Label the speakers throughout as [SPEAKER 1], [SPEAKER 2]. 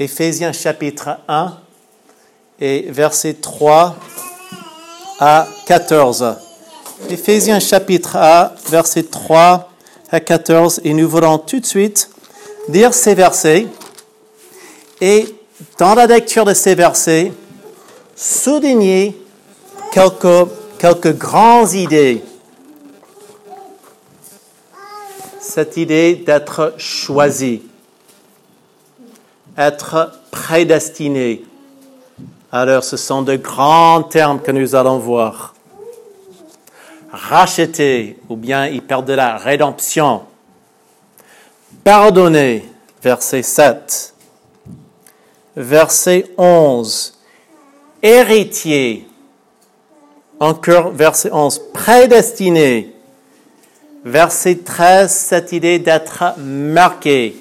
[SPEAKER 1] Éphésiens chapitre 1 et versets 3 à 14. Éphésiens chapitre 1, versets 3 à 14, et nous voulons tout de suite lire ces versets. Et dans la lecture de ces versets, souligner quelques, quelques grandes idées. Cette idée d'être choisi, être prédestiné. Alors, ce sont de grands termes que nous allons voir. Racheter, ou bien il perd de la rédemption. Pardonner, verset 7. Verset 11. Héritier. Encore verset 11. Prédestiné. Verset 13, cette idée d'être marqué.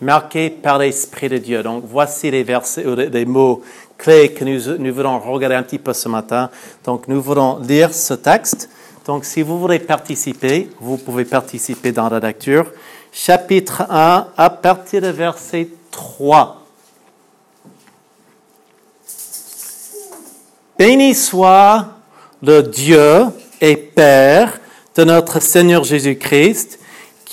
[SPEAKER 1] Marqué par l'Esprit de Dieu. Donc, voici les versets, les mots clés que nous, nous voulons regarder un petit peu ce matin. Donc, nous voulons lire ce texte. Donc, si vous voulez participer, vous pouvez participer dans la lecture. Chapitre 1, à partir de verset 3. Béni soit le Dieu et Père de notre Seigneur Jésus-Christ,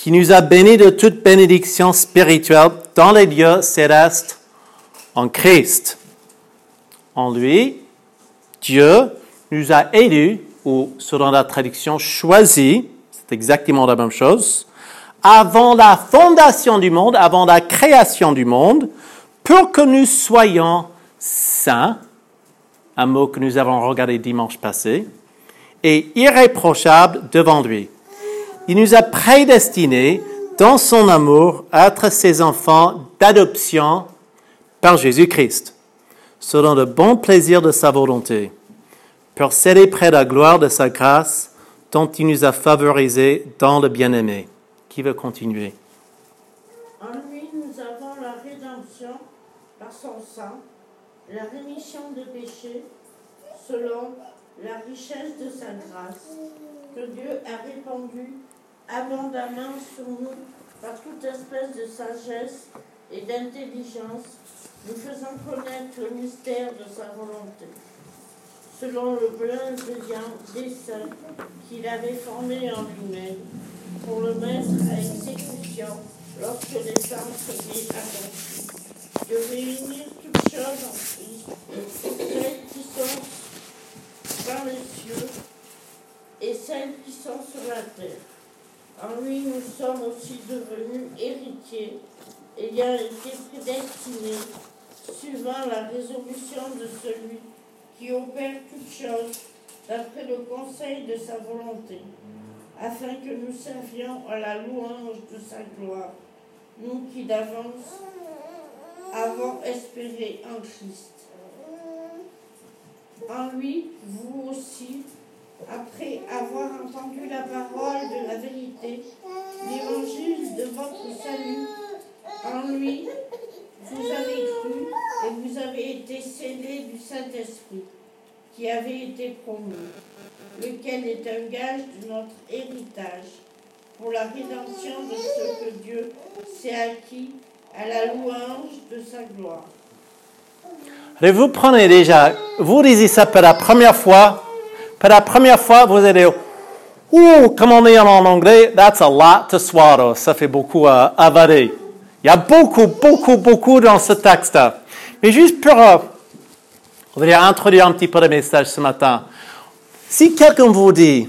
[SPEAKER 1] qui nous a bénis de toute bénédiction spirituelle dans les lieux célestes en Christ. En lui, Dieu nous a élus, ou selon la traduction, choisis, c'est exactement la même chose, avant la fondation du monde, avant la création du monde, pour que nous soyons saints un mot que nous avons regardé dimanche passé, et irréprochable devant lui. Il nous a prédestinés dans son amour à être ses enfants d'adoption par Jésus-Christ, selon le bon plaisir de sa volonté, pour célébrer la gloire de sa grâce dont il nous a favorisés dans le bien-aimé. Qui veut continuer?
[SPEAKER 2] En lui, nous avons la rédemption par son sang la rémission de péchés selon la richesse de sa grâce que Dieu a répandue abondamment sur nous par toute espèce de sagesse et d'intelligence, nous faisant connaître le mystère de sa volonté, selon le plein des saints qu'il avait formé en lui-même, pour le mettre à exécution lorsque les temps seraient accomplis de réunir toutes choses en Christ, celles qui sont dans les cieux et celles qui sont sur la terre. En lui, nous sommes aussi devenus héritiers, ayant été prédestinés, suivant la résolution de celui qui opère toutes choses d'après le conseil de sa volonté, afin que nous servions à la louange de sa gloire, nous qui d'avance avons espéré en Christ. En lui, vous aussi, après avoir entendu la parole de la vérité, l'évangile de votre salut, en lui, vous avez cru et vous avez été scellés du Saint-Esprit qui avait été promis, lequel est un gage de notre héritage pour la rédemption de ce que Dieu s'est acquis à la louange de sa gloire.
[SPEAKER 1] Et vous prenez déjà, vous lisez ça pour la première fois, pour la première fois, vous allez, ouh, comme on dit en anglais, that's a lot to swallow. Ça fait beaucoup à avaler. Il y a beaucoup, beaucoup, beaucoup dans ce texte. Mais juste pour, euh, on va dire, introduire un petit peu le message ce matin. Si quelqu'un vous dit,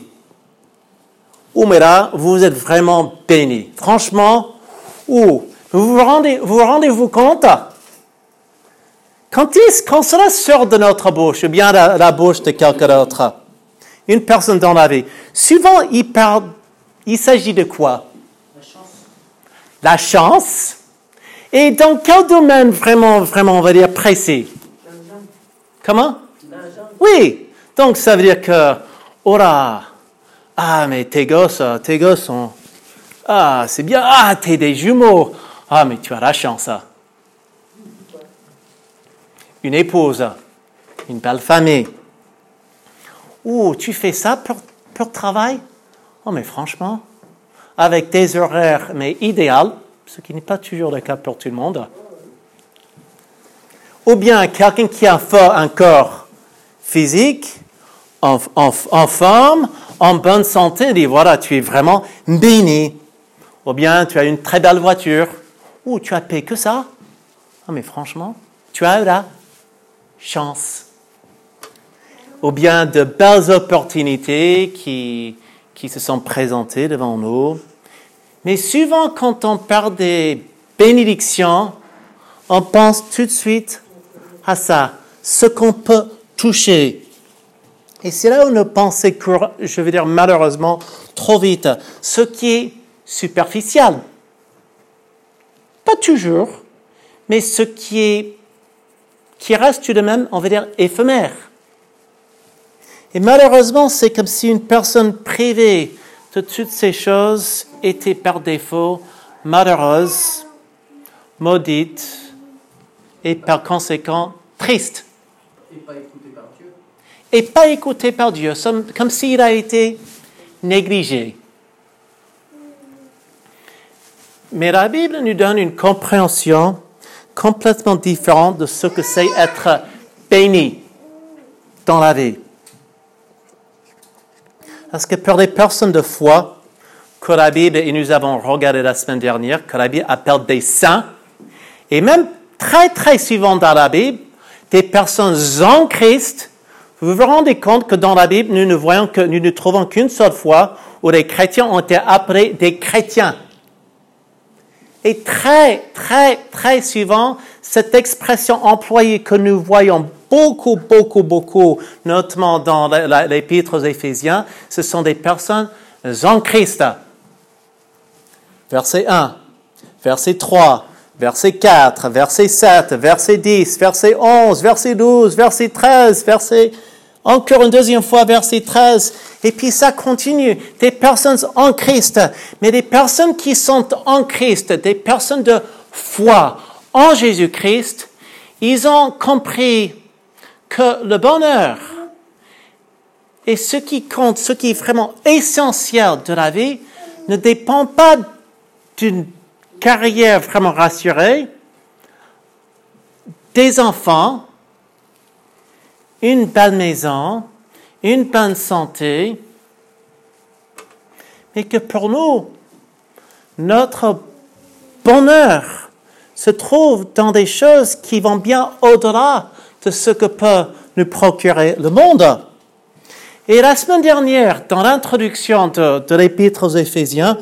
[SPEAKER 1] ouh, mais là, vous êtes vraiment béni. Franchement, ouh, vous vous rendez, vous rendez-vous compte? Quand, quand, cela sort de notre bouche, ou bien la, la bouche de quelqu'un d'autre, une personne dans la vie, souvent il parle, il s'agit de quoi? La chance. La chance. Et dans quel domaine vraiment, vraiment, on va dire précis? Comment? Oui. Donc ça veut dire que, oh là, ah mais tes gosses, tes gosses sont, ah c'est bien, ah t'es des jumeaux. Ah, mais tu as la chance. Hein. Une épouse, une belle famille. Oh, tu fais ça pour, pour travail? Oh, mais franchement, avec des horaires, mais idéal, ce qui n'est pas toujours le cas pour tout le monde. ou bien quelqu'un qui a un, corps physique, en, forme, en bonne santé, dit voilà, tu es vraiment béni. Ou bien tu as une très belle voiture, ou tu as payé que ça? Ah, mais franchement, tu as la chance. Ou bien de belles opportunités qui, qui se sont présentées devant nous. Mais souvent, quand on parle des bénédictions, on pense tout de suite à ça, ce qu'on peut toucher. Et c'est là où nos pensées courent, je veux dire malheureusement, trop vite. Ce qui est superficiel. Pas toujours, mais ce qui est, qui reste tout de même, on va dire, éphémère. Et malheureusement, c'est comme si une personne privée de toutes ces choses était par défaut malheureuse, maudite et par conséquent triste.
[SPEAKER 3] Et pas écouté par Dieu.
[SPEAKER 1] Et pas écoutée par Dieu, comme s'il a été négligé. Mais la Bible nous donne une compréhension complètement différente de ce que c'est être béni dans la vie. Parce que pour les personnes de foi, que la Bible, et nous avons regardé la semaine dernière, que la Bible appelle des saints, et même très très souvent dans la Bible, des personnes en Christ, vous vous rendez compte que dans la Bible, nous ne voyons que, nous ne trouvons qu'une seule fois où les chrétiens ont été appelés des chrétiens. Et très, très, très souvent, cette expression employée que nous voyons beaucoup, beaucoup, beaucoup, notamment dans l'épître aux Éphésiens, ce sont des personnes en Christ. Verset 1, verset 3, verset 4, verset 7, verset 10, verset 11, verset 12, verset 13, verset encore une deuxième fois, verset 13. Et puis ça continue. Des personnes en Christ, mais des personnes qui sont en Christ, des personnes de foi en Jésus-Christ, ils ont compris que le bonheur et ce qui compte, ce qui est vraiment essentiel de la vie, ne dépend pas d'une carrière vraiment rassurée, des enfants, une belle maison, une bonne santé, mais que pour nous, notre bonheur se trouve dans des choses qui vont bien au-delà de ce que peut nous procurer le monde. Et la semaine dernière, dans l'introduction de, l'épître aux Éphésiens,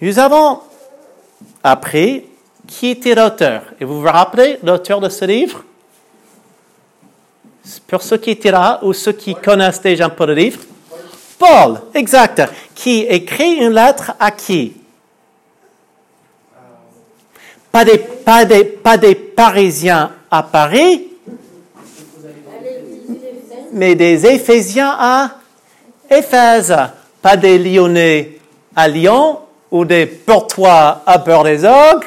[SPEAKER 1] nous avons appris qui était l'auteur. Et vous vous rappelez l'auteur de ce livre? Pour ceux qui étaient là ou ceux qui connaissent déjà un peu le livre? Paul, exact. Qui écrit une lettre à qui? Pas des, Parisiens à Paris, mais des Éphésiens à Éphèse. Pas des Lyonnais à Lyon ou des Portois à Beurre-les-Orgues,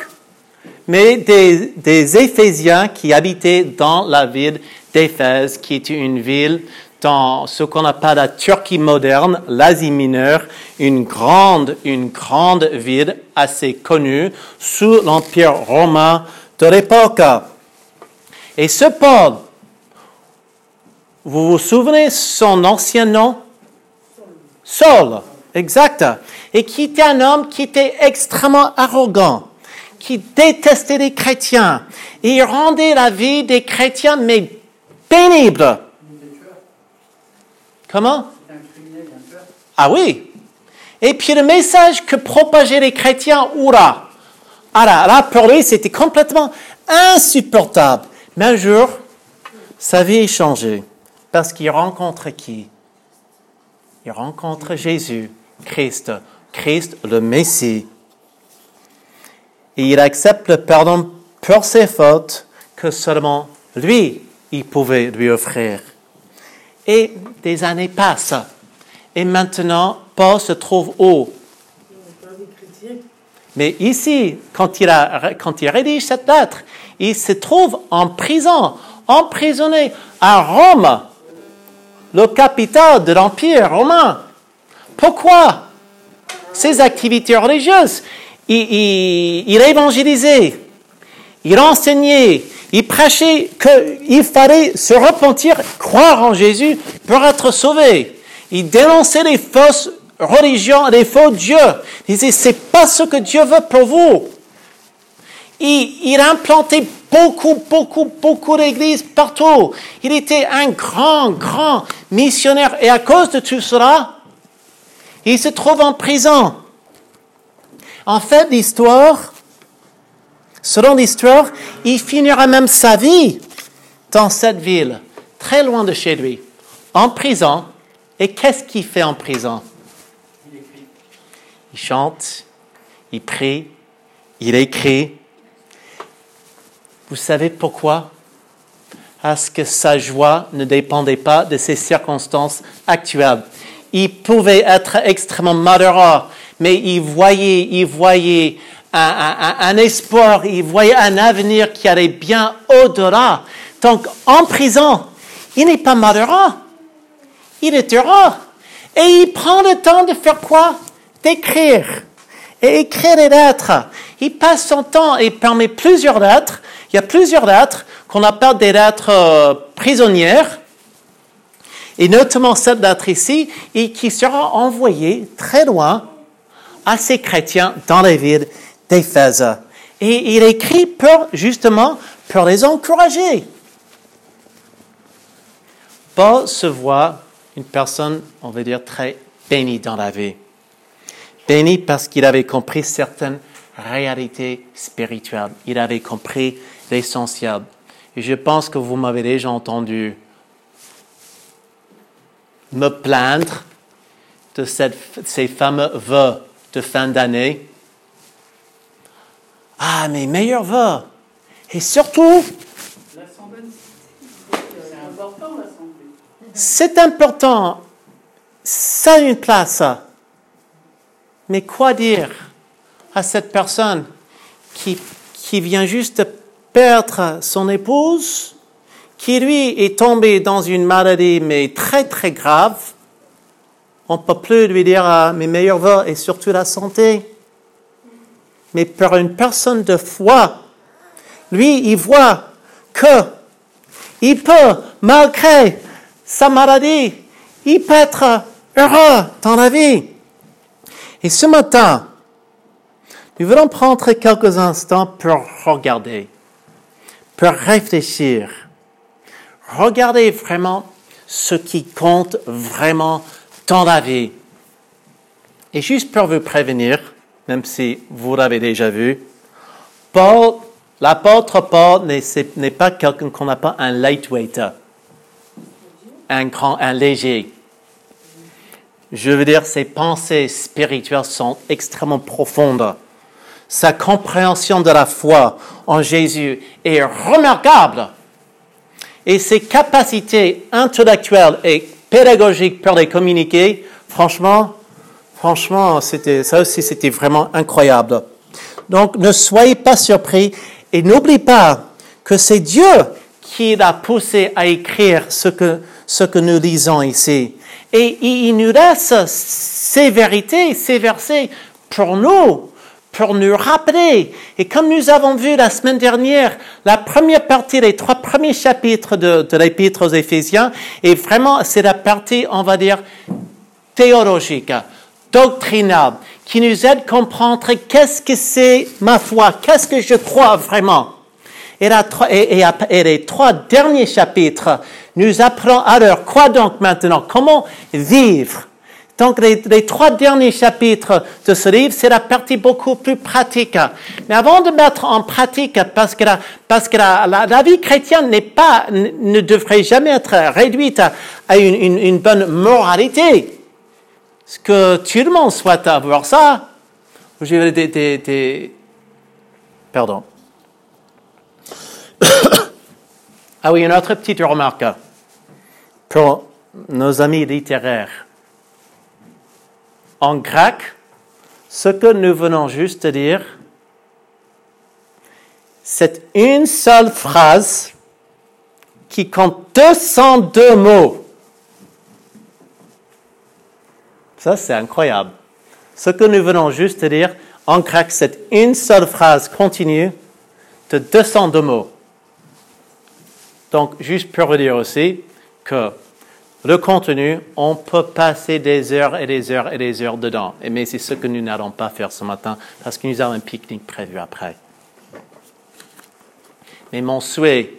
[SPEAKER 1] mais des, des Éphésiens qui habitaient dans la ville d'Éphèse, qui était une ville dans ce qu'on appelle la Turquie moderne, l'Asie mineure, une grande, une grande ville assez connue sous l'Empire romain de l'époque. Et ce Paul, vous vous souvenez son ancien nom? Saul, exact. Et qui était un homme qui était extrêmement arrogant, qui détestait les chrétiens. Et il rendait la vie des chrétiens, mais pénible. Comment? Ah oui. Et puis le message que propageaient les chrétiens. Ah là, là, pour lui, c'était complètement insupportable. Mais un jour, sa vie est changée. Parce qu'il rencontre qui? Il rencontre Jésus, Christ, Christ le Messie. Et il accepte le pardon pour ses fautes que seulement lui, il pouvait lui offrir. Et des années passent. Et maintenant, Paul se trouve où? Mais ici, quand il, a, quand il rédige cette lettre, il se trouve en prison, emprisonné à Rome, le capital de l'Empire romain. Pourquoi Ses activités religieuses? Il, il, il évangélisait. Il enseignait, il prêchait qu'il fallait se repentir, croire en Jésus pour être sauvé. Il dénonçait les fausses religions, les faux dieux. Il disait, c'est pas ce que Dieu veut pour vous. Il, il implantait beaucoup, beaucoup, beaucoup d'églises partout. Il était un grand, grand missionnaire. Et à cause de tout cela, il se trouve en prison. En fait, l'histoire, selon l'histoire, il finira même sa vie dans cette ville, très loin de chez lui, en prison. Et qu'est-ce qu'il fait en prison? Il chante, il prie, il écrit. Vous savez pourquoi? Parce que sa joie ne dépendait pas de ses circonstances actuelles. Il pouvait être extrêmement malheureux, mais il voyait, il voyait un, espoir, il voyait un avenir qui allait bien au-delà. Donc, en prison, il n'est pas malheureux, il est heureux. Et il prend le temps de faire quoi? D'écrire. Et écrire des lettres. Il passe son temps et permet plusieurs lettres. Il y a plusieurs lettres qu'on appelle des lettres euh, prisonnières et notamment cette lettre ici, et qui sera envoyée très loin à ces chrétiens dans les villes d'Éphèse. Et il écrit pour, justement, pour les encourager. Paul se voit une personne, on va dire, très bénie dans la vie. Béni parce qu'il avait compris certaines réalités spirituelles. Il avait compris l'essentiel. Et je pense que vous m'avez déjà entendu me plaindre de ces fameux vœux de fin d'année. Ah, mes meilleurs vœux. Et surtout, c'est important. Ça a une place. Mais quoi dire à cette personne qui, qui vient juste perdre son épouse qui lui est tombé dans une maladie, mais très très grave, on ne peut plus lui dire ah, mes meilleurs voeux et surtout la santé. Mais pour une personne de foi, lui, il voit que il peut, malgré sa maladie, il peut être heureux dans la vie. Et ce matin, nous voulons prendre quelques instants pour regarder, pour réfléchir Regardez vraiment ce qui compte vraiment dans la vie. Et juste pour vous prévenir, même si vous l'avez déjà vu, Paul, l'apôtre Paul n'est pas quelqu'un qu'on appelle un lightweight, un grand, un léger. Je veux dire, ses pensées spirituelles sont extrêmement profondes. Sa compréhension de la foi en Jésus est remarquable et ses capacités intellectuelles et pédagogiques pour les communiquer, franchement, franchement, c'était, ça aussi, c'était vraiment incroyable. Donc, ne soyez pas surpris et n'oubliez pas que c'est Dieu qui l'a poussé à écrire ce que, nous lisons ici. Et il nous laisse ces vérités, ces versets pour nous, pour nous rappeler. Et comme nous avons vu la semaine dernière, la première partie, les trois premiers chapitres de, de l'épître aux Éphésiens, et vraiment, c'est la partie, on va dire, théologique, doctrinale, qui nous aide à comprendre qu'est-ce que c'est ma foi, qu'est-ce que je crois vraiment. Et, la, les trois derniers chapitres nous apprennent alors quoi donc maintenant, comment vivre donc les, trois derniers chapitres de ce livre, c'est la partie beaucoup plus pratique. Mais avant de mettre en pratique, parce que la, parce que la, vie chrétienne n'est pas, ne devrait jamais être réduite à une, une, bonne moralité. Est-ce que tout le monde souhaite avoir ça? J'ai des, des, des, pardon. ah oui, une autre petite remarque pour nos amis littéraires en grec, ce que nous venons juste de dire, c'est une seule phrase qui compte 202 mots. Ça, c'est incroyable. Ce que nous venons juste de dire, en grec, c'est une seule phrase continue, de 202 mots. Donc, juste pour vous dire aussi que le contenu, on peut passer des heures et des heures et des heures dedans. Mais c'est ce que nous n'allons pas faire ce matin parce que nous avons un pique-nique prévu après. Mais mon souhait,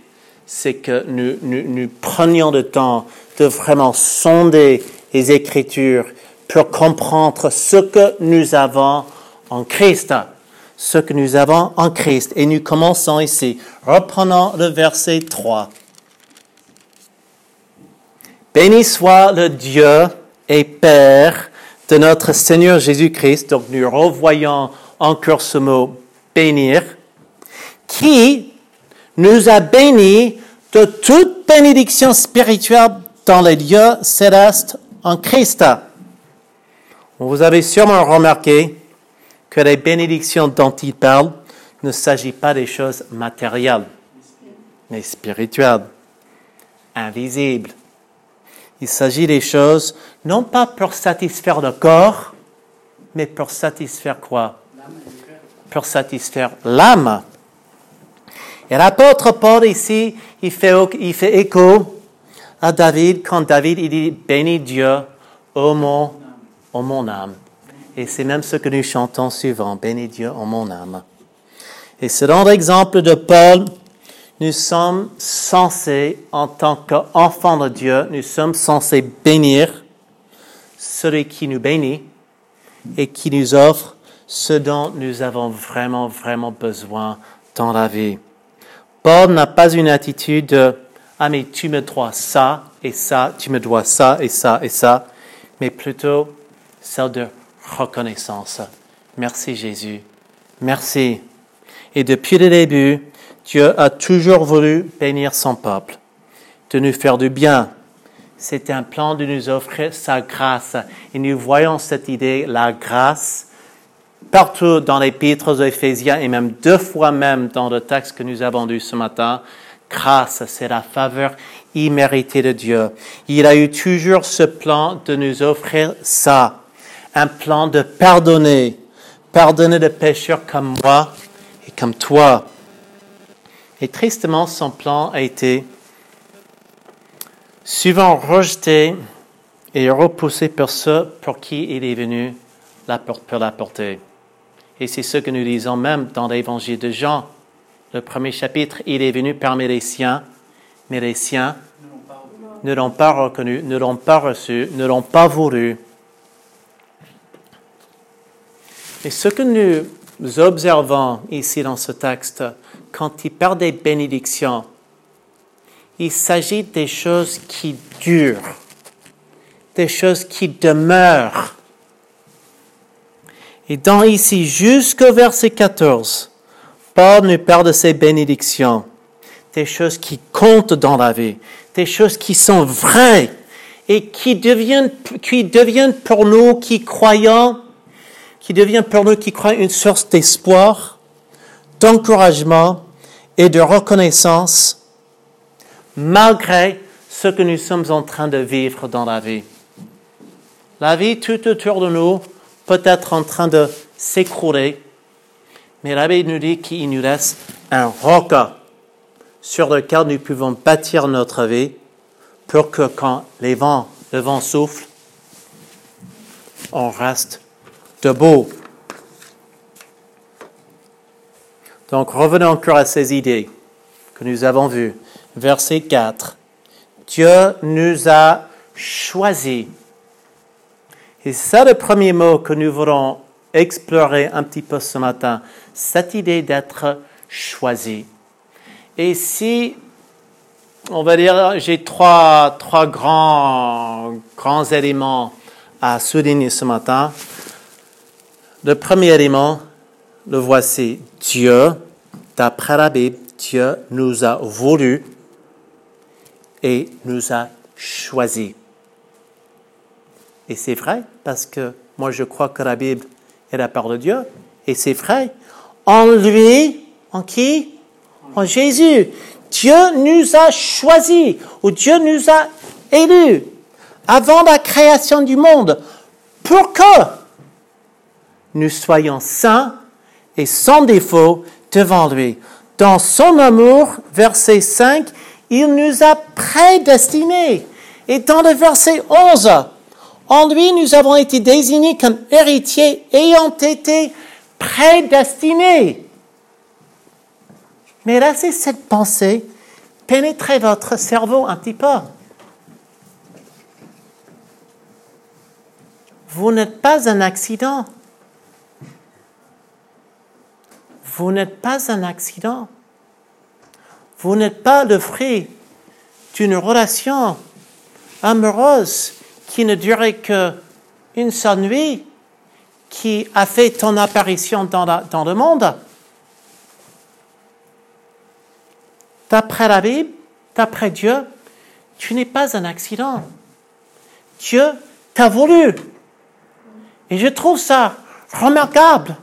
[SPEAKER 1] c'est que nous, nous, prenions le temps de vraiment sonder les Écritures pour comprendre ce que nous avons en Christ. Ce que nous avons en Christ. Et nous commençons ici. Reprenons le verset 3. Béni soit le Dieu et Père de notre Seigneur Jésus-Christ. Donc nous revoyons encore ce mot bénir, qui nous a bénis de toute bénédiction spirituelle dans les lieux célestes en Christ. Vous avez sûrement remarqué que les bénédictions dont il parle ne s'agit pas des choses matérielles, mais spirituelles, invisibles. Il s'agit des choses non pas pour satisfaire le corps, mais pour satisfaire quoi? Pour satisfaire l'âme. Et l'apôtre Paul ici, il fait, écho à David quand David dit bénis Dieu, ô mon, mon âme. Et c'est même ce que nous chantons souvent, bénis Dieu, ô mon âme. Et selon l'exemple de Paul, nous sommes censés, en tant qu'enfants de Dieu, nous sommes censés bénir celui qui nous bénit et qui nous offre ce dont nous avons vraiment, vraiment besoin dans la vie. Paul n'a pas une attitude de Ah, mais tu me dois ça et ça, tu me dois ça et ça et ça, mais plutôt celle de reconnaissance. Merci Jésus. Merci. Et depuis le début, Dieu a toujours voulu bénir son peuple, de nous faire du bien. C'est un plan de nous offrir sa grâce. Et nous voyons cette idée, la grâce, partout dans l'épître aux Éphésiens et même deux fois même dans le texte que nous avons lu ce matin. Grâce, c'est la faveur imméritée de Dieu. Il a eu toujours ce plan de nous offrir ça. Un plan de pardonner. Pardonner des pécheurs comme moi et comme toi. Et tristement, son plan a été souvent rejeté et repoussé par ceux pour qui il est venu pour l'apporter. Et c'est ce que nous lisons même dans l'évangile de Jean. Le premier chapitre, il est venu parmi les siens, mais les siens ne l'ont pas reconnu, ne l'ont pas reçu, ne l'ont pas voulu. Et ce que nous observons ici dans ce texte, quand il parle des bénédictions, il s'agit des choses qui durent, des choses qui demeurent. Et dans ici, jusqu'au verset 14, Paul nous parle de ces bénédictions, des choses qui comptent dans la vie, des choses qui sont vraies et qui deviennent, qui deviennent pour nous qui croyons, qui deviennent pour nous qui croyons une source d'espoir, d'encouragement et de reconnaissance malgré ce que nous sommes en train de vivre dans la vie. La vie tout autour de nous peut être en train de s'écrouler, mais la Bible nous dit qu'il nous laisse un roc sur lequel nous pouvons bâtir notre vie pour que quand les vents, le vent souffle, on reste debout. Donc revenons encore à ces idées que nous avons vues. Verset 4. Dieu nous a choisis. Et ça le premier mot que nous voulons explorer un petit peu ce matin, cette idée d'être choisi. Et si, on va dire, j'ai trois, trois grands, grands éléments à souligner ce matin. Le premier élément, le voici. Dieu, d'après la Bible, Dieu nous a voulu et nous a choisis. Et c'est vrai parce que moi je crois que la Bible est la parole de Dieu et c'est vrai. En lui, en qui? En Jésus. Dieu nous a choisis ou Dieu nous a élus avant la création du monde pour que nous soyons saints et sans défaut devant lui. dans son amour, verset 5, il nous a prédestinés. Et dans le verset 11, en lui, nous avons été désignés comme héritiers ayant été prédestinés. Mais laissez cette pensée pénétrer votre cerveau un petit peu. Vous n'êtes pas un accident. Vous n'êtes pas un accident. Vous n'êtes pas le fruit d'une relation amoureuse qui ne durait qu'une seule nuit, qui a fait ton apparition dans, dans le monde. D'après la Bible, d'après Dieu, tu n'es pas un accident. Dieu t'a voulu. Et je trouve ça remarquable.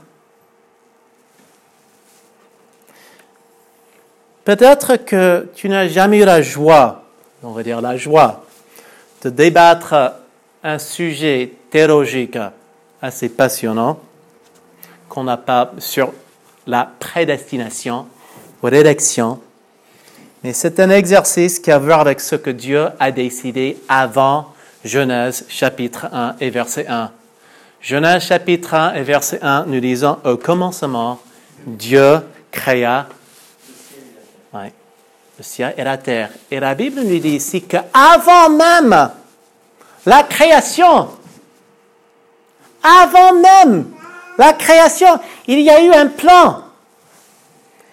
[SPEAKER 1] Peut-être que tu n'as jamais eu la joie, on va dire la joie, de débattre un sujet théologique assez passionnant qu'on n'a pas sur la prédestination ou l'élection. Mais c'est un exercice qui a à voir avec ce que Dieu a décidé avant Genèse chapitre 1 et verset 1. Genèse chapitre 1 et verset 1, nous disons, au commencement, Dieu créa le ciel et la terre. Et la Bible nous dit ici qu'avant même la création, avant même la création, il y a eu un plan.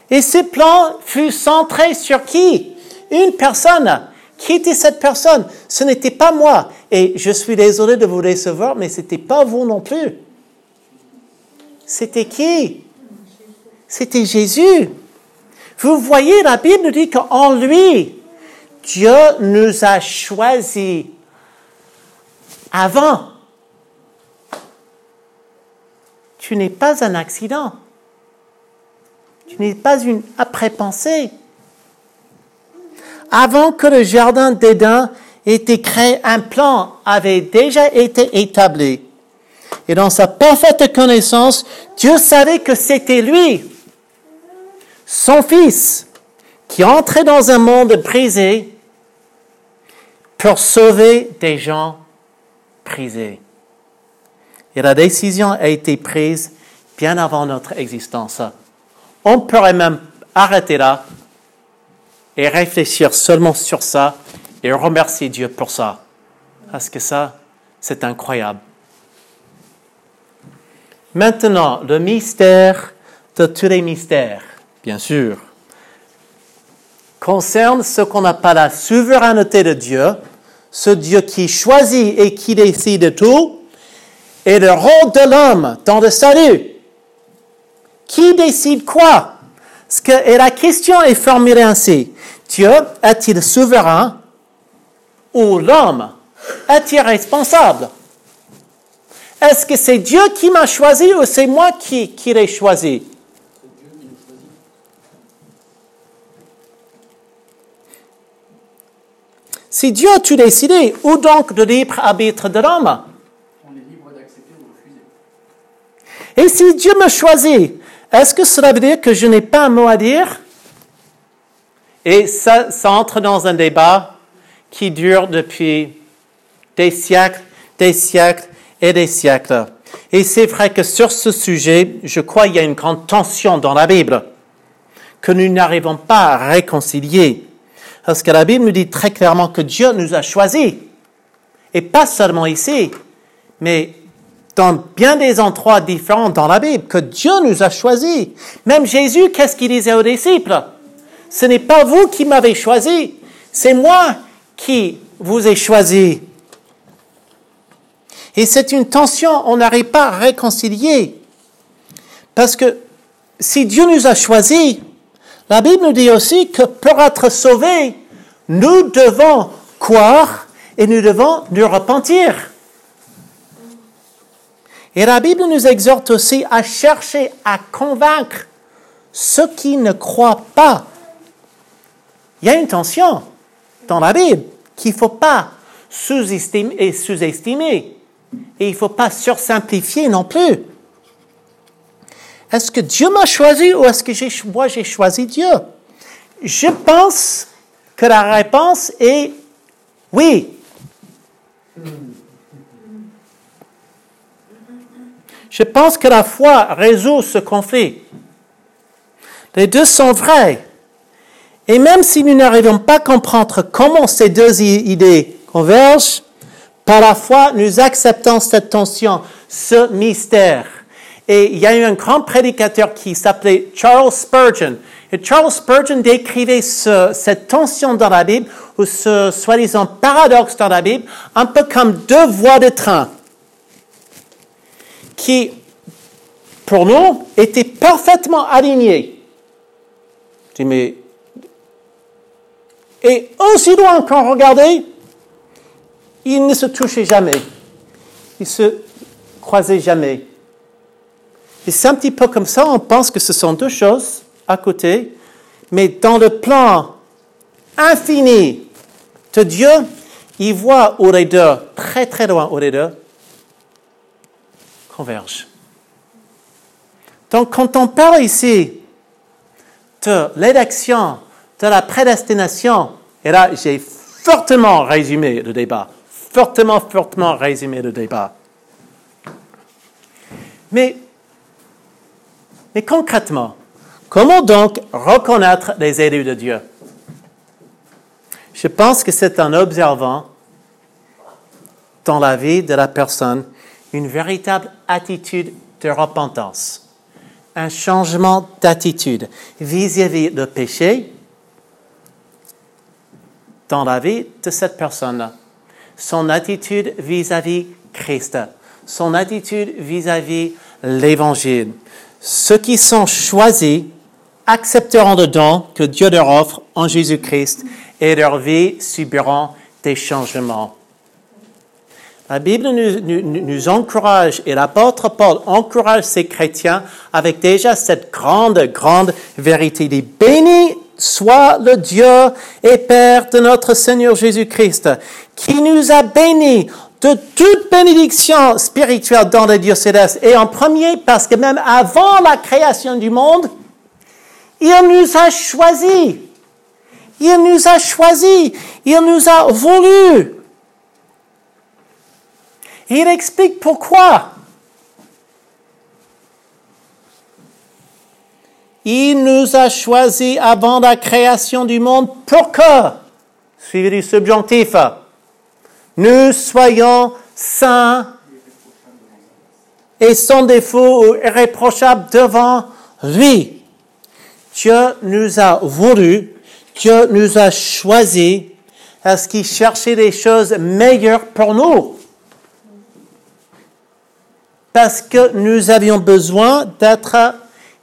[SPEAKER 1] Et ce plan fut centré sur qui? Une personne. Qui était cette personne? Ce n'était pas moi. Et je suis désolé de vous décevoir, mais ce n'était pas vous non plus. C'était qui? C'était Jésus. Vous voyez, la Bible nous dit qu'en lui, Dieu nous a choisis avant. Tu n'es pas un accident. Tu n'es pas une après-pensée. Avant que le jardin d'Éden ait été créé, un plan avait déjà été établi. Et dans sa parfaite connaissance, Dieu savait que c'était lui son Fils, qui entrait dans un monde brisé pour sauver des gens brisés. Et la décision a été prise bien avant notre existence. On pourrait même arrêter là et réfléchir seulement sur ça et remercier Dieu pour ça. Parce que ça, c'est incroyable. Maintenant, le mystère de tous les mystères bien sûr, concerne ce qu'on appelle la souveraineté de Dieu, ce Dieu qui choisit et qui décide de tout, et le rôle de l'homme dans le salut. Qui décide quoi? Et la question est formulée ainsi. Dieu est-il souverain ou l'homme est-il responsable? Est-ce que c'est Dieu qui m'a choisi ou c'est moi qui, qui l'ai choisi? Si Dieu a tout décidé, où donc le libre arbitre de l'homme?
[SPEAKER 3] On est libre d'accepter ou de refuser.
[SPEAKER 1] Et si Dieu me choisit, est-ce que cela veut dire que je n'ai pas un mot à dire? Et ça, ça entre dans un débat qui dure depuis des siècles, des siècles et des siècles. Et c'est vrai que sur ce sujet, je crois qu'il y a une grande tension dans la Bible que nous n'arrivons pas à réconcilier. Parce que la Bible nous dit très clairement que Dieu nous a choisis. Et pas seulement ici, mais dans bien des endroits différents dans la Bible, que Dieu nous a choisis. Même Jésus, qu'est-ce qu'il disait aux disciples? Ce n'est pas vous qui m'avez choisi, c'est moi qui vous ai choisi. Et c'est une tension, on n'arrive pas à réconcilier. Parce que si Dieu nous a choisis, la Bible nous dit aussi que pour être sauvés, nous devons croire et nous devons nous repentir. Et la Bible nous exhorte aussi à chercher à convaincre ceux qui ne croient pas. Il y a une tension dans la Bible qu'il ne faut pas sous-estimer et sous-estimer. Et il ne faut pas sursimplifier non plus. Est-ce que Dieu m'a choisi ou est-ce que moi j'ai choisi Dieu? Je pense que la réponse est oui. Je pense que la foi résout ce conflit. Les deux sont vrais. Et même si nous n'arrivons pas à comprendre comment ces deux idées convergent, par la foi, nous acceptons cette tension, ce mystère. Et il y a eu un grand prédicateur qui s'appelait Charles Spurgeon. Et Charles Spurgeon décrivait cette tension dans la Bible, ou ce soi-disant paradoxe dans la Bible, un peu comme deux voies de train qui, pour nous, étaient parfaitement alignées. Je dis, mais... Et aussi loin qu'on regardait, ils ne se touchaient jamais. Ils se croisaient jamais. C'est un petit peu comme ça, on pense que ce sont deux choses à côté, mais dans le plan infini de Dieu, il voit où les deux, très très loin où les deux, convergent. Donc quand on parle ici de l'élection, de la prédestination, et là j'ai fortement résumé le débat, fortement, fortement résumé le débat. Mais mais concrètement, comment donc reconnaître les élus de Dieu? Je pense que c'est en observant dans la vie de la personne une véritable attitude de repentance, un changement d'attitude vis-à-vis du péché dans la vie de cette personne, son attitude vis-à-vis Christ, son attitude vis-à-vis l'Évangile. Ceux qui sont choisis accepteront le don que Dieu leur offre en Jésus-Christ et leur vie subiront des changements. La Bible nous, encourage et l'apôtre Paul encourage ces chrétiens avec déjà cette grande, grande vérité. Il dit, béni soit le Dieu et Père de notre Seigneur Jésus-Christ, qui nous a bénis de toute bénédiction spirituelle dans le Dieu céleste. Et en premier, parce que même avant la création du monde, il nous a choisis. Il nous a choisis. Il nous a voulu. Il explique pourquoi. Il nous a choisis avant la création du monde pour que, suivi du subjonctif, nous soyons saints et sans défaut ou irréprochables devant lui. Dieu nous a voulu, Dieu nous a choisis parce qu'il cherchait des choses meilleures pour nous. Parce que nous avions besoin d'être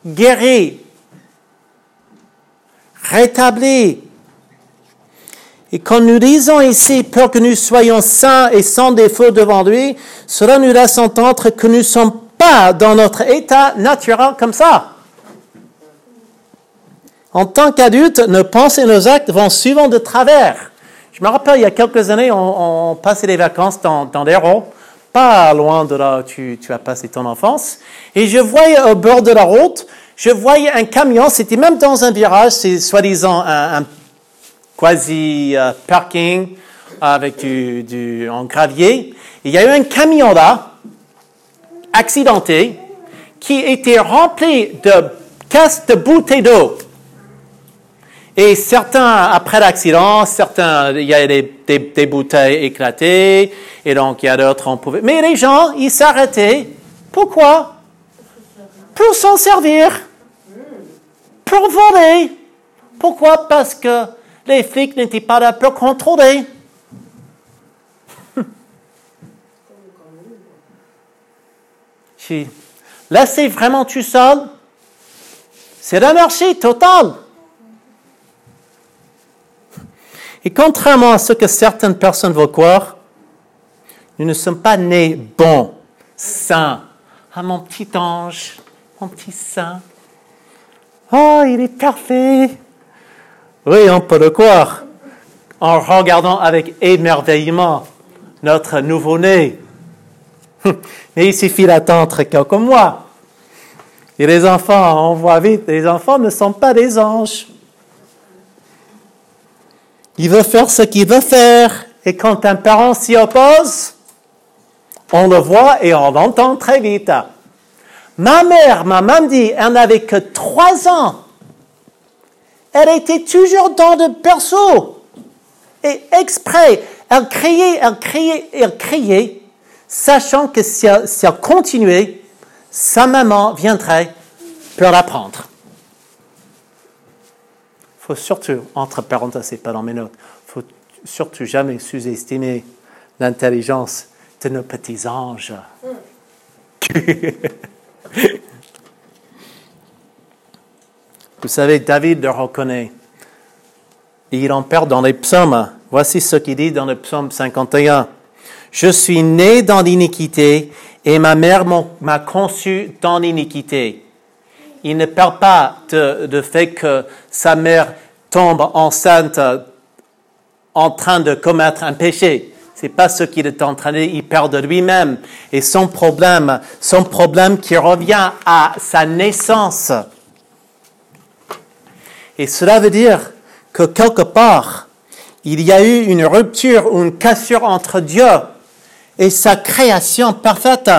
[SPEAKER 1] guéris, rétablis, et quand nous disons ici, pour que nous soyons saints et sans défaut devant lui, cela nous laisse entendre que nous ne sommes pas dans notre état naturel comme ça. En tant qu'adultes, nos pensées et nos actes vont souvent de travers. Je me rappelle, il y a quelques années, on, passait des vacances dans, dans l'Hérault, pas loin de là où tu, as passé ton enfance, et je voyais au bord de la route, je voyais un camion, c'était même dans un virage, c'est soi-disant un quasi euh, parking avec du, en gravier. Il y a eu un camion là, accidenté, qui était rempli de casques de bouteilles d'eau. Et certains, après l'accident, certains, il y a des, des, bouteilles éclatées, et donc il y a d'autres, on pouvait... Mais les gens, ils s'arrêtaient. Pourquoi? Pour s'en servir. Pour voler. Pourquoi? Parce que les flics n'étaient pas là pour contrôler. Laissez vraiment tout seul, c'est l'anarchie totale. Et contrairement à ce que certaines personnes veulent croire, nous ne sommes pas nés bons, saints. Ah, mon petit ange, mon petit saint. Oh, il est parfait. Oui, on peut le croire en regardant avec émerveillement notre nouveau-né. Mais il suffit d'attendre quelques mois. Et les enfants, on voit vite, les enfants ne sont pas des anges. Il veut faire ce qu'il veut faire. Et quand un parent s'y oppose, on le voit et on l'entend très vite. Ma mère, ma maman dit, elle n'avait que trois ans. Elle était toujours dans le berceau. Et exprès, elle criait, elle criait, elle criait, sachant que si elle, si elle continuait, sa maman viendrait pour la prendre. Il faut surtout, entre parenthèses, c'est pas dans mes notes, il faut surtout jamais sous-estimer l'intelligence de nos petits anges. Vous savez, David le reconnaît. Il en perd dans les psaumes. Voici ce qu'il dit dans le psaume 51. Je suis né dans l'iniquité et ma mère m'a conçu dans l'iniquité. Il ne perd pas de, de fait que sa mère tombe enceinte en train de commettre un péché. C'est pas ce qu'il est en train de il perd de lui-même. Et son problème, son problème qui revient à sa naissance. Et cela veut dire que quelque part, il y a eu une rupture ou une cassure entre Dieu et sa création parfaite.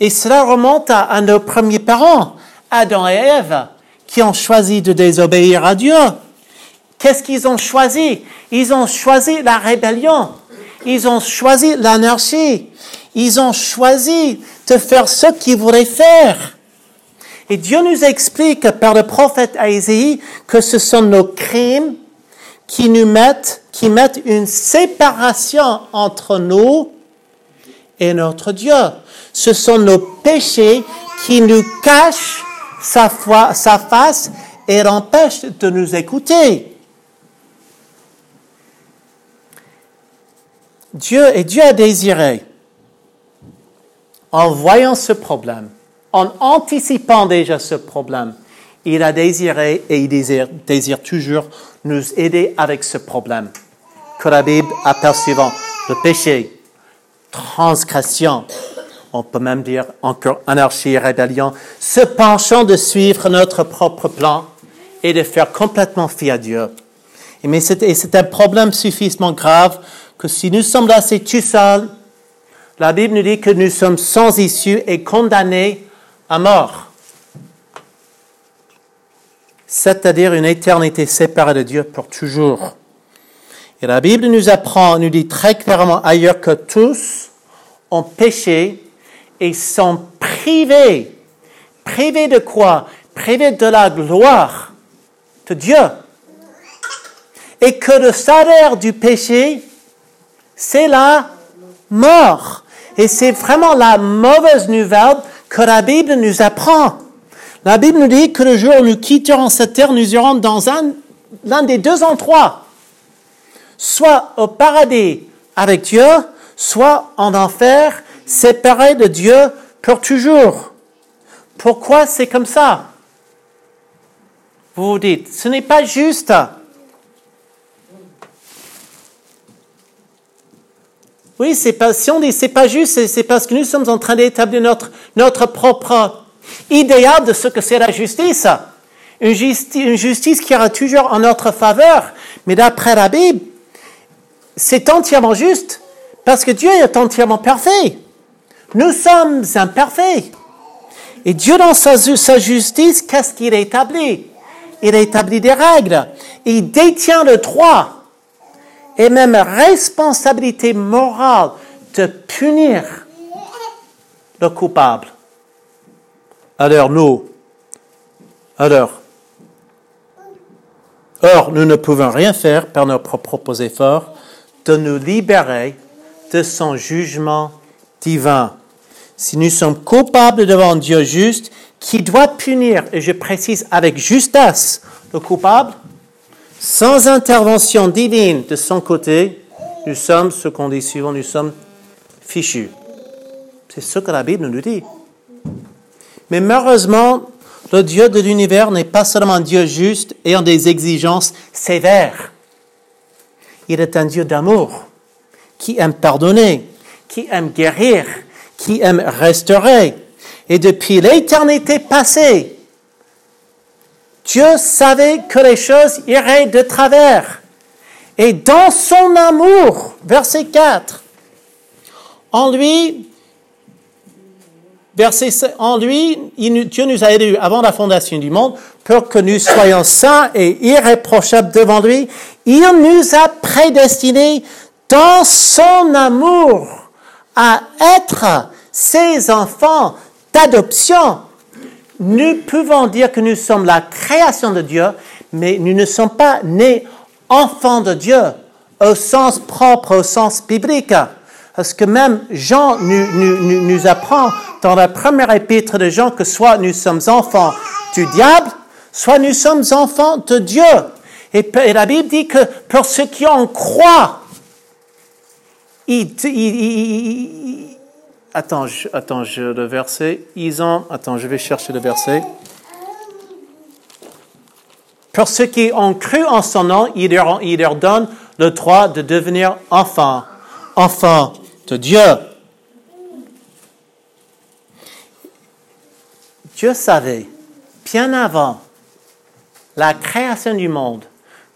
[SPEAKER 1] Et cela remonte à, nos premiers parents, Adam et Ève, qui ont choisi de désobéir à Dieu. Qu'est-ce qu'ils ont choisi? Ils ont choisi la rébellion. Ils ont choisi l'anarchie. Ils ont choisi de faire ce qu'ils voulaient faire. Et Dieu nous explique par le prophète Isaïe que ce sont nos crimes qui nous mettent, qui mettent une séparation entre nous et notre Dieu. Ce sont nos péchés qui nous cachent sa, sa face et l'empêchent de nous écouter. Dieu, et Dieu a désiré, en voyant ce problème, en anticipant déjà ce problème, il a désiré et il désire, toujours nous aider avec ce problème que la Bible apercevant le péché, transgression, on peut même dire encore anarchie et rébellion, se penchant de suivre notre propre plan et de faire complètement fi à Dieu. Mais c'est un problème suffisamment grave que si nous sommes laissés tout seuls, la Bible nous dit que nous sommes sans issue et condamnés à mort. C'est-à-dire une éternité séparée de Dieu pour toujours. Et la Bible nous apprend, nous dit très clairement ailleurs que tous ont péché et sont privés. Privés de quoi? Privés de la gloire de Dieu. Et que le salaire du péché, c'est la mort. Et c'est vraiment la mauvaise nouvelle que la Bible nous apprend. La Bible nous dit que le jour où nous quitterons cette terre, nous irons dans un, l'un des deux endroits. Soit au paradis avec Dieu, soit en enfer, séparés de Dieu pour toujours. Pourquoi c'est comme ça? Vous vous dites, ce n'est pas juste. Oui, c'est pas, si on dit c'est pas juste, c'est parce que nous sommes en train d'établir notre, propre idéal de ce que c'est la justice. Une justice, une justice qui ira toujours en notre faveur. Mais d'après la Bible, c'est entièrement juste parce que Dieu est entièrement parfait. Nous sommes imparfaits. Et Dieu, dans sa, sa justice, qu'est-ce qu'il établit? Il établit des règles. Il détient le droit et même responsabilité morale de punir le coupable. Alors nous, alors, or nous ne pouvons rien faire par nos propres efforts de nous libérer de son jugement divin. Si nous sommes coupables devant Dieu juste, qui doit punir, et je précise avec justesse, le coupable, sans intervention divine de son côté, nous sommes ce qu'on dit souvent, nous sommes fichus. C'est ce que la Bible nous dit. Mais malheureusement, le Dieu de l'univers n'est pas seulement un Dieu juste ayant des exigences sévères. Il est un Dieu d'amour, qui aime pardonner, qui aime guérir, qui aime restaurer. et depuis l'éternité passée, Dieu savait que les choses iraient de travers. Et dans son amour, verset 4, en lui, Dieu nous a aidés avant la fondation du monde pour que nous soyons saints et irréprochables devant lui. Il nous a prédestinés dans son amour à être ses enfants d'adoption. Nous pouvons dire que nous sommes la création de Dieu, mais nous ne sommes pas nés enfants de Dieu au sens propre, au sens biblique. Parce que même Jean nous, nous, nous, apprend dans la première épître de Jean que soit nous sommes enfants du diable, soit nous sommes enfants de Dieu. Et, la Bible dit que pour ceux qui en croient, attends, je, attends, je, le verset, ils attends, je vais chercher le verset. Pour ceux qui ont cru en son nom, il leur, il leur donne le droit de devenir enfants, enfants de Dieu. Dieu savait, bien avant la création du monde,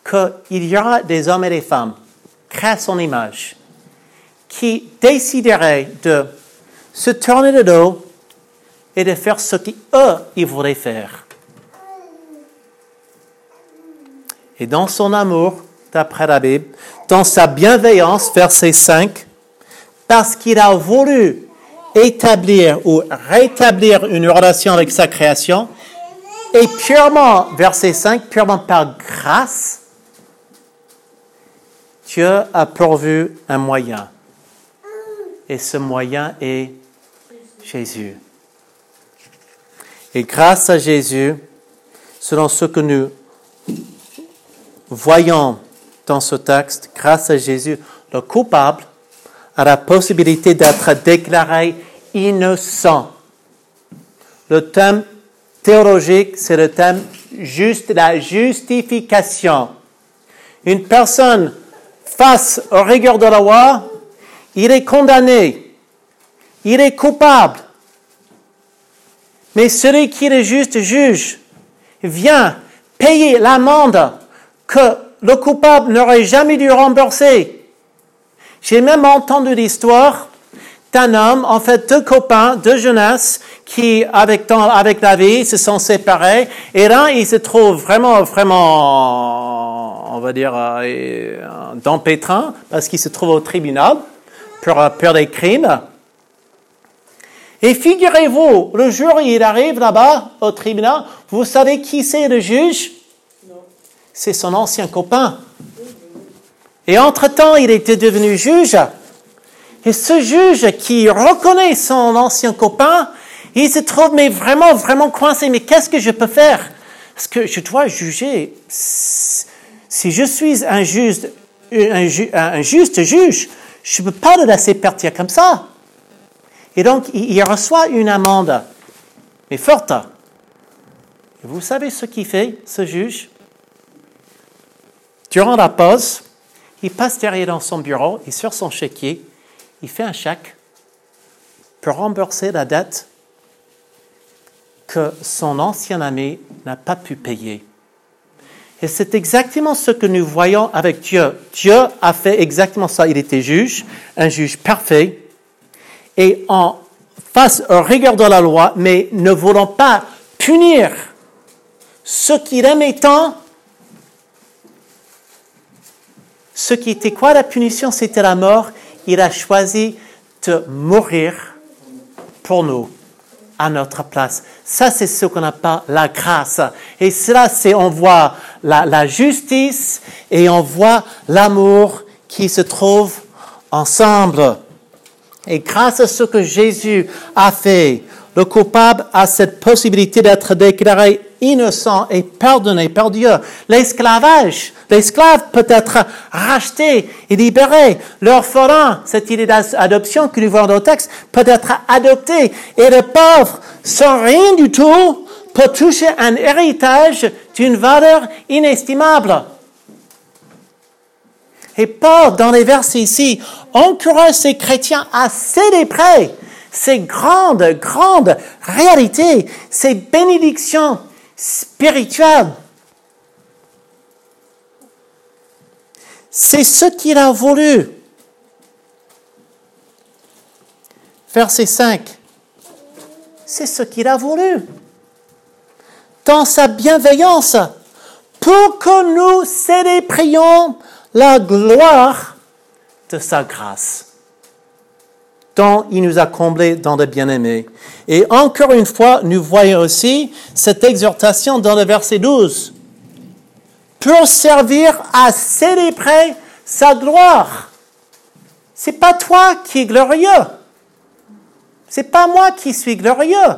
[SPEAKER 1] qu'il y aura des hommes et des femmes créés à son image, qui décideraient de se tourner de dos et de faire ce qu'eux, ils voudraient faire. Et dans son amour, d'après la Bible, dans sa bienveillance, verset 5, parce qu'il a voulu établir ou rétablir une relation avec sa création, et purement, verset 5, purement par grâce, Dieu a pourvu un moyen. Et ce moyen est Jésus. Et grâce à Jésus, selon ce que nous voyons dans ce texte, grâce à Jésus, le coupable a la possibilité d'être déclaré innocent. Le thème théologique, c'est le thème juste la justification. Une personne face au rigueur de la loi, il est condamné, il est coupable. Mais celui qui est juste juge vient payer l'amende que le coupable n'aurait jamais dû rembourser. J'ai même entendu l'histoire d'un homme, en fait deux copains de jeunesse, qui avec, la vie se sont séparés. Et là, il se trouve vraiment, vraiment, on va dire, euh, dans pétrin, parce qu'il se trouve au tribunal pour, pour des crimes. Et figurez-vous, le jour où il arrive là-bas au tribunal, vous savez qui c'est le juge? C'est son ancien copain. Et entre-temps, il était devenu juge. Et ce juge qui reconnaît son ancien copain, il se trouve mais vraiment, vraiment coincé. Mais qu'est-ce que je peux faire? Parce que je dois juger. Si je suis un juste, un, un juste juge, je ne peux pas le laisser partir comme ça. Et donc, il, reçoit une amende, mais forte. Et vous savez ce qu'il fait, ce juge? Durant la pause, il passe derrière dans son bureau et sur son chéquier, il fait un chèque pour rembourser la dette que son ancien ami n'a pas pu payer. Et c'est exactement ce que nous voyons avec Dieu. Dieu a fait exactement ça. Il était juge, un juge parfait, et en face au rigueur de la loi, mais ne voulant pas punir ceux qu'il aimait tant, ce qui était quoi la punition C'était la mort. Il a choisi de mourir pour nous, à notre place. Ça, c'est ce qu'on appelle la grâce. Et cela, c'est, on voit la justice et on voit l'amour qui se trouve ensemble. Et grâce à ce que Jésus a fait, le coupable a cette possibilité d'être déclaré innocent et pardonné par Dieu. L'esclavage, l'esclave peut être racheté et libéré. L'orphelin, cette idée d'adoption que nous voyons dans le texte, peut être adopté. Et le pauvre, sans rien du tout, peut toucher un héritage d'une valeur inestimable. Et Paul, dans les versets ici, encourage ces chrétiens à célébrer ces grandes, grandes réalités, ces bénédictions spirituelles. C'est ce qu'il a voulu. Verset 5. C'est ce qu'il a voulu. Dans sa bienveillance, pour que nous célébrions la gloire de sa grâce, dont il nous a comblés dans le bien-aimé. Et encore une fois, nous voyons aussi cette exhortation dans le verset 12 pour servir à célébrer sa gloire. C'est pas toi qui es glorieux. C'est pas moi qui suis glorieux.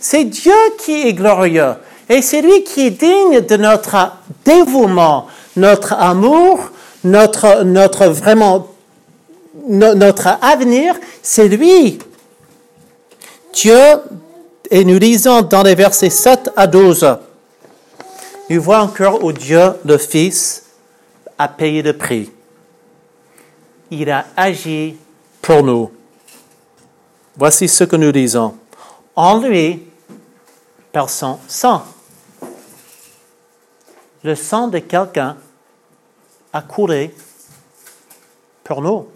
[SPEAKER 1] C'est Dieu qui est glorieux. Et c'est lui qui est digne de notre dévouement, notre amour, notre, notre vraiment, notre avenir. C'est lui. Dieu, et nous lisons dans les versets 7 à 12, nous voyons encore où Dieu, le Fils, a payé le prix. Il a agi pour nous. Voici ce que nous disons. En lui, par son sang, le sang de quelqu'un a coulé pour nous.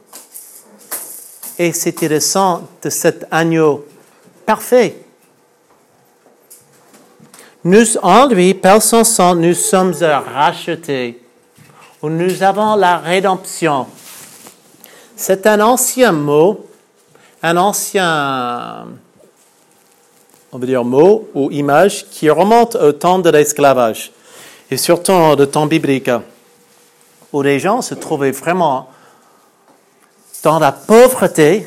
[SPEAKER 1] Et c'était le sang de cet agneau parfait. Nous, en lui, par son sang, nous sommes rachetés. Où nous avons la rédemption. C'est un ancien mot, un ancien, on dire mot ou image qui remonte au temps de l'esclavage et surtout au temps biblique où les gens se trouvaient vraiment dans la pauvreté,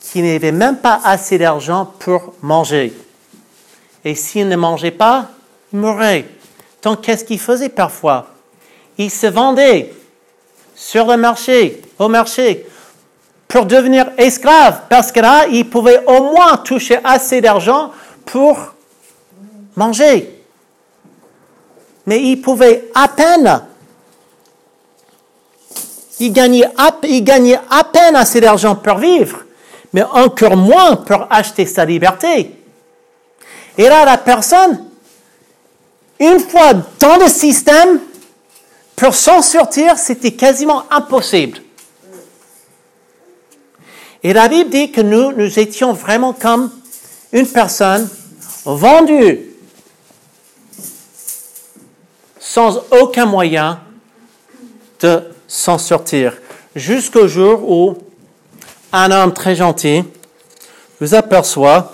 [SPEAKER 1] qui n'avaient même pas assez d'argent pour manger. Et s'ils ne mangeaient pas, ils mouraient. Donc qu'est-ce qu'ils faisaient parfois? Ils se vendaient sur le marché, au marché, pour devenir esclaves, parce que là, ils pouvaient au moins toucher assez d'argent pour manger. Mais ils pouvaient à peine il gagnait, à, peine assez d'argent pour vivre, mais encore moins pour acheter sa liberté. Et là, la personne, une fois dans le système, pour s'en sortir, c'était quasiment impossible. Et la Bible dit que nous, nous étions vraiment comme une personne vendue sans aucun moyen de s'en sortir. Jusqu'au jour où un homme très gentil vous aperçoit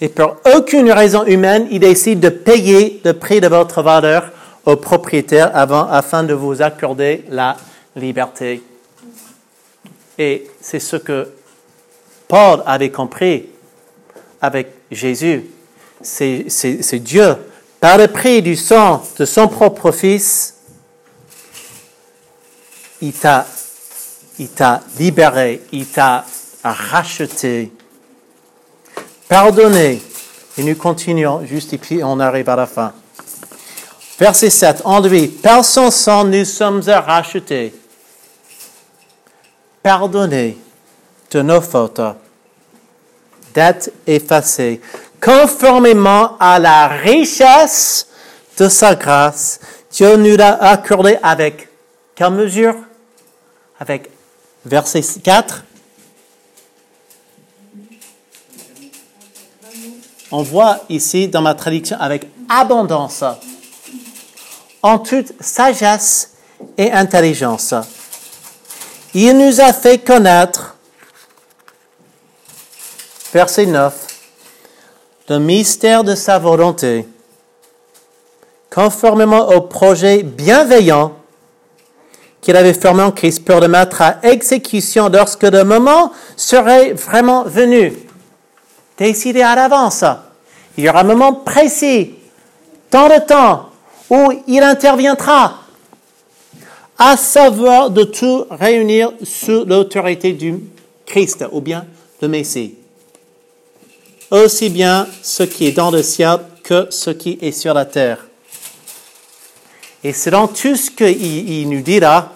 [SPEAKER 1] et pour aucune raison humaine, il décide de payer le prix de votre valeur au propriétaire avant, afin de vous accorder la liberté. Et c'est ce que Paul avait compris avec Jésus. C'est Dieu, par le prix du sang de son propre Fils, il t'a, il t'a libéré, il t'a racheté, pardonné. Et nous continuons juste et puis on arrive à la fin. Verset 7. En lui, par son sang, nous sommes rachetés, pardonnés de nos fautes, dettes effacées, conformément à la richesse de sa grâce. Dieu nous l'a accordé avec quelle mesure? Avec verset 4. On voit ici dans ma traduction avec abondance, en toute sagesse et intelligence. Il nous a fait connaître, verset 9, le mystère de sa volonté, conformément au projet bienveillant qu'il avait formé en Christ pour le mettre à exécution lorsque le moment serait vraiment venu. Décidé à l'avance. Il y aura un moment précis, dans le temps, où il interviendra, à savoir de tout réunir sous l'autorité du Christ, ou bien le Messie. Aussi bien ce qui est dans le ciel que ce qui est sur la terre. Et selon tout ce qu'il nous dira,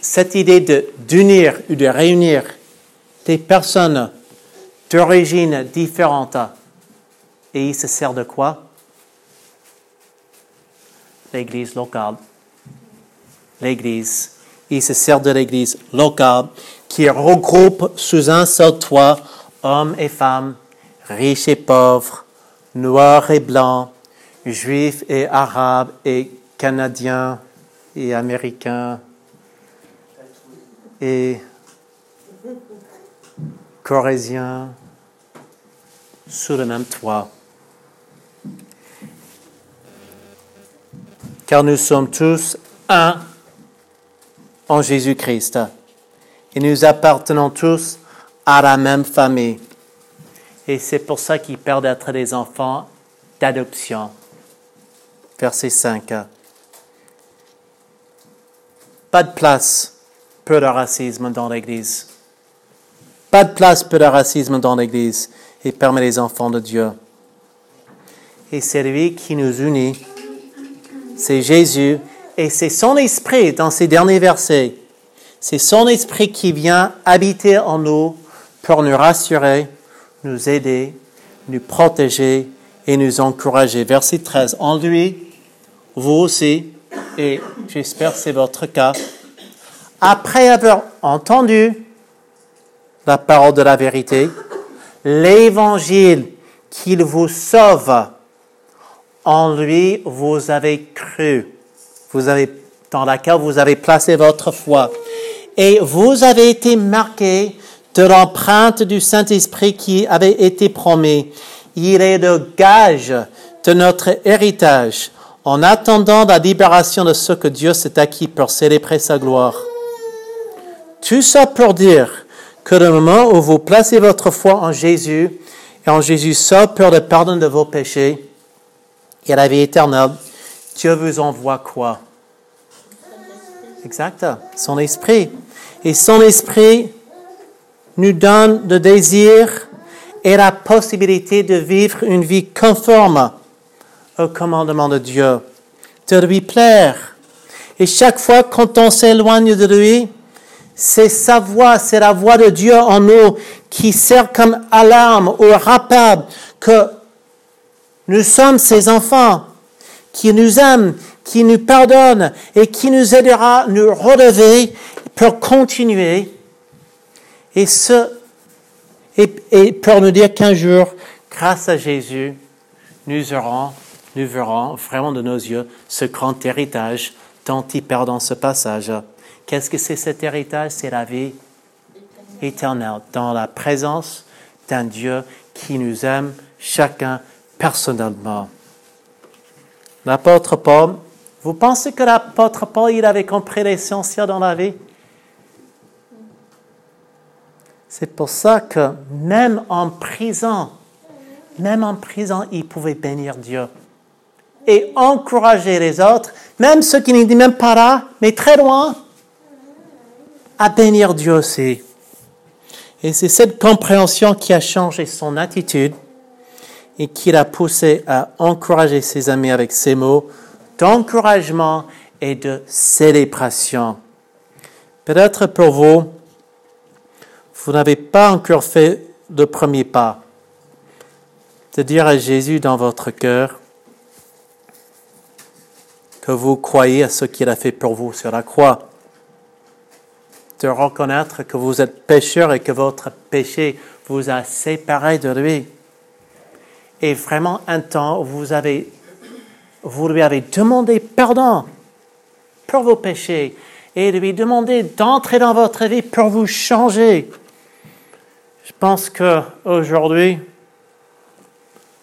[SPEAKER 1] cette idée d'unir ou de réunir des personnes d'origine différente. Et il se sert de quoi? L'église locale. L'église. Il se sert de l'église locale qui regroupe sous un seul toit hommes et femmes, riches et pauvres, noirs et blancs, juifs et arabes et canadiens et américains et corésiens sous le même toit. Car nous sommes tous un en Jésus-Christ et nous appartenons tous à la même famille. Et c'est pour ça qu'ils perdent d'être des enfants d'adoption. Verset 5. Pas de place pour le racisme dans l'Église. Pas de place pour le racisme dans l'Église et parmi les enfants de Dieu. Et c'est lui qui nous unit. C'est Jésus et c'est son esprit dans ces derniers versets. C'est son esprit qui vient habiter en nous pour nous rassurer, nous aider, nous protéger et nous encourager. Verset 13. En lui, vous aussi, et j'espère c'est votre cas, après avoir entendu la parole de la vérité, l'évangile qu'il vous sauve, en lui vous avez cru, vous avez, dans laquelle vous avez placé votre foi, et vous avez été marqué de l'empreinte du Saint-Esprit qui avait été promis. Il est le gage de notre héritage en attendant la libération de ce que Dieu s'est acquis pour célébrer sa gloire. Tout ça pour dire que le moment où vous placez votre foi en Jésus et en Jésus seul pour le pardon de vos péchés et la vie éternelle, Dieu vous envoie quoi? Exact, son esprit. Et son esprit nous donne le désir et la possibilité de vivre une vie conforme au commandement de Dieu, de lui plaire. Et chaque fois quand on s'éloigne de lui, c'est sa voix, c'est la voix de Dieu en nous qui sert comme alarme ou rappel que nous sommes ses enfants, qui nous aime, qui nous pardonne et qui nous aidera à nous relever pour continuer et, ce, et, pour nous dire qu'un jour, grâce à Jésus, nous aurons, nous verrons vraiment de nos yeux ce grand héritage dont il parle dans ce passage. Qu'est-ce que c'est cet héritage? C'est la vie éternelle dans la présence d'un Dieu qui nous aime chacun personnellement. L'apôtre Paul, vous pensez que l'apôtre Paul, il avait compris l'essentiel dans la vie? C'est pour ça que même en prison, même en prison, il pouvait bénir Dieu et encourager les autres, même ceux qui n'étaient même pas là, mais très loin, à bénir Dieu aussi. Et c'est cette compréhension qui a changé son attitude et qui l'a poussé à encourager ses amis avec ces mots d'encouragement et de célébration. Peut-être pour vous, vous n'avez pas encore fait le premier pas de dire à Jésus dans votre cœur que vous croyez à ce qu'il a fait pour vous sur la croix, de reconnaître que vous êtes pécheur et que votre péché vous a séparé de lui. Et vraiment un temps, vous lui avez demandé pardon pour vos péchés et lui demandé d'entrer dans votre vie pour vous changer. Je pense que aujourd'hui,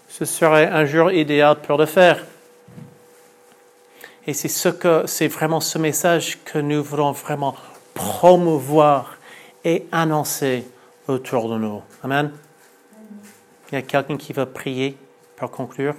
[SPEAKER 1] ce serait un jour idéal pour le faire. Et c'est ce que, c'est vraiment ce message que nous voulons vraiment promouvoir et annoncer autour de nous. Amen. Il y a quelqu'un qui veut prier pour conclure?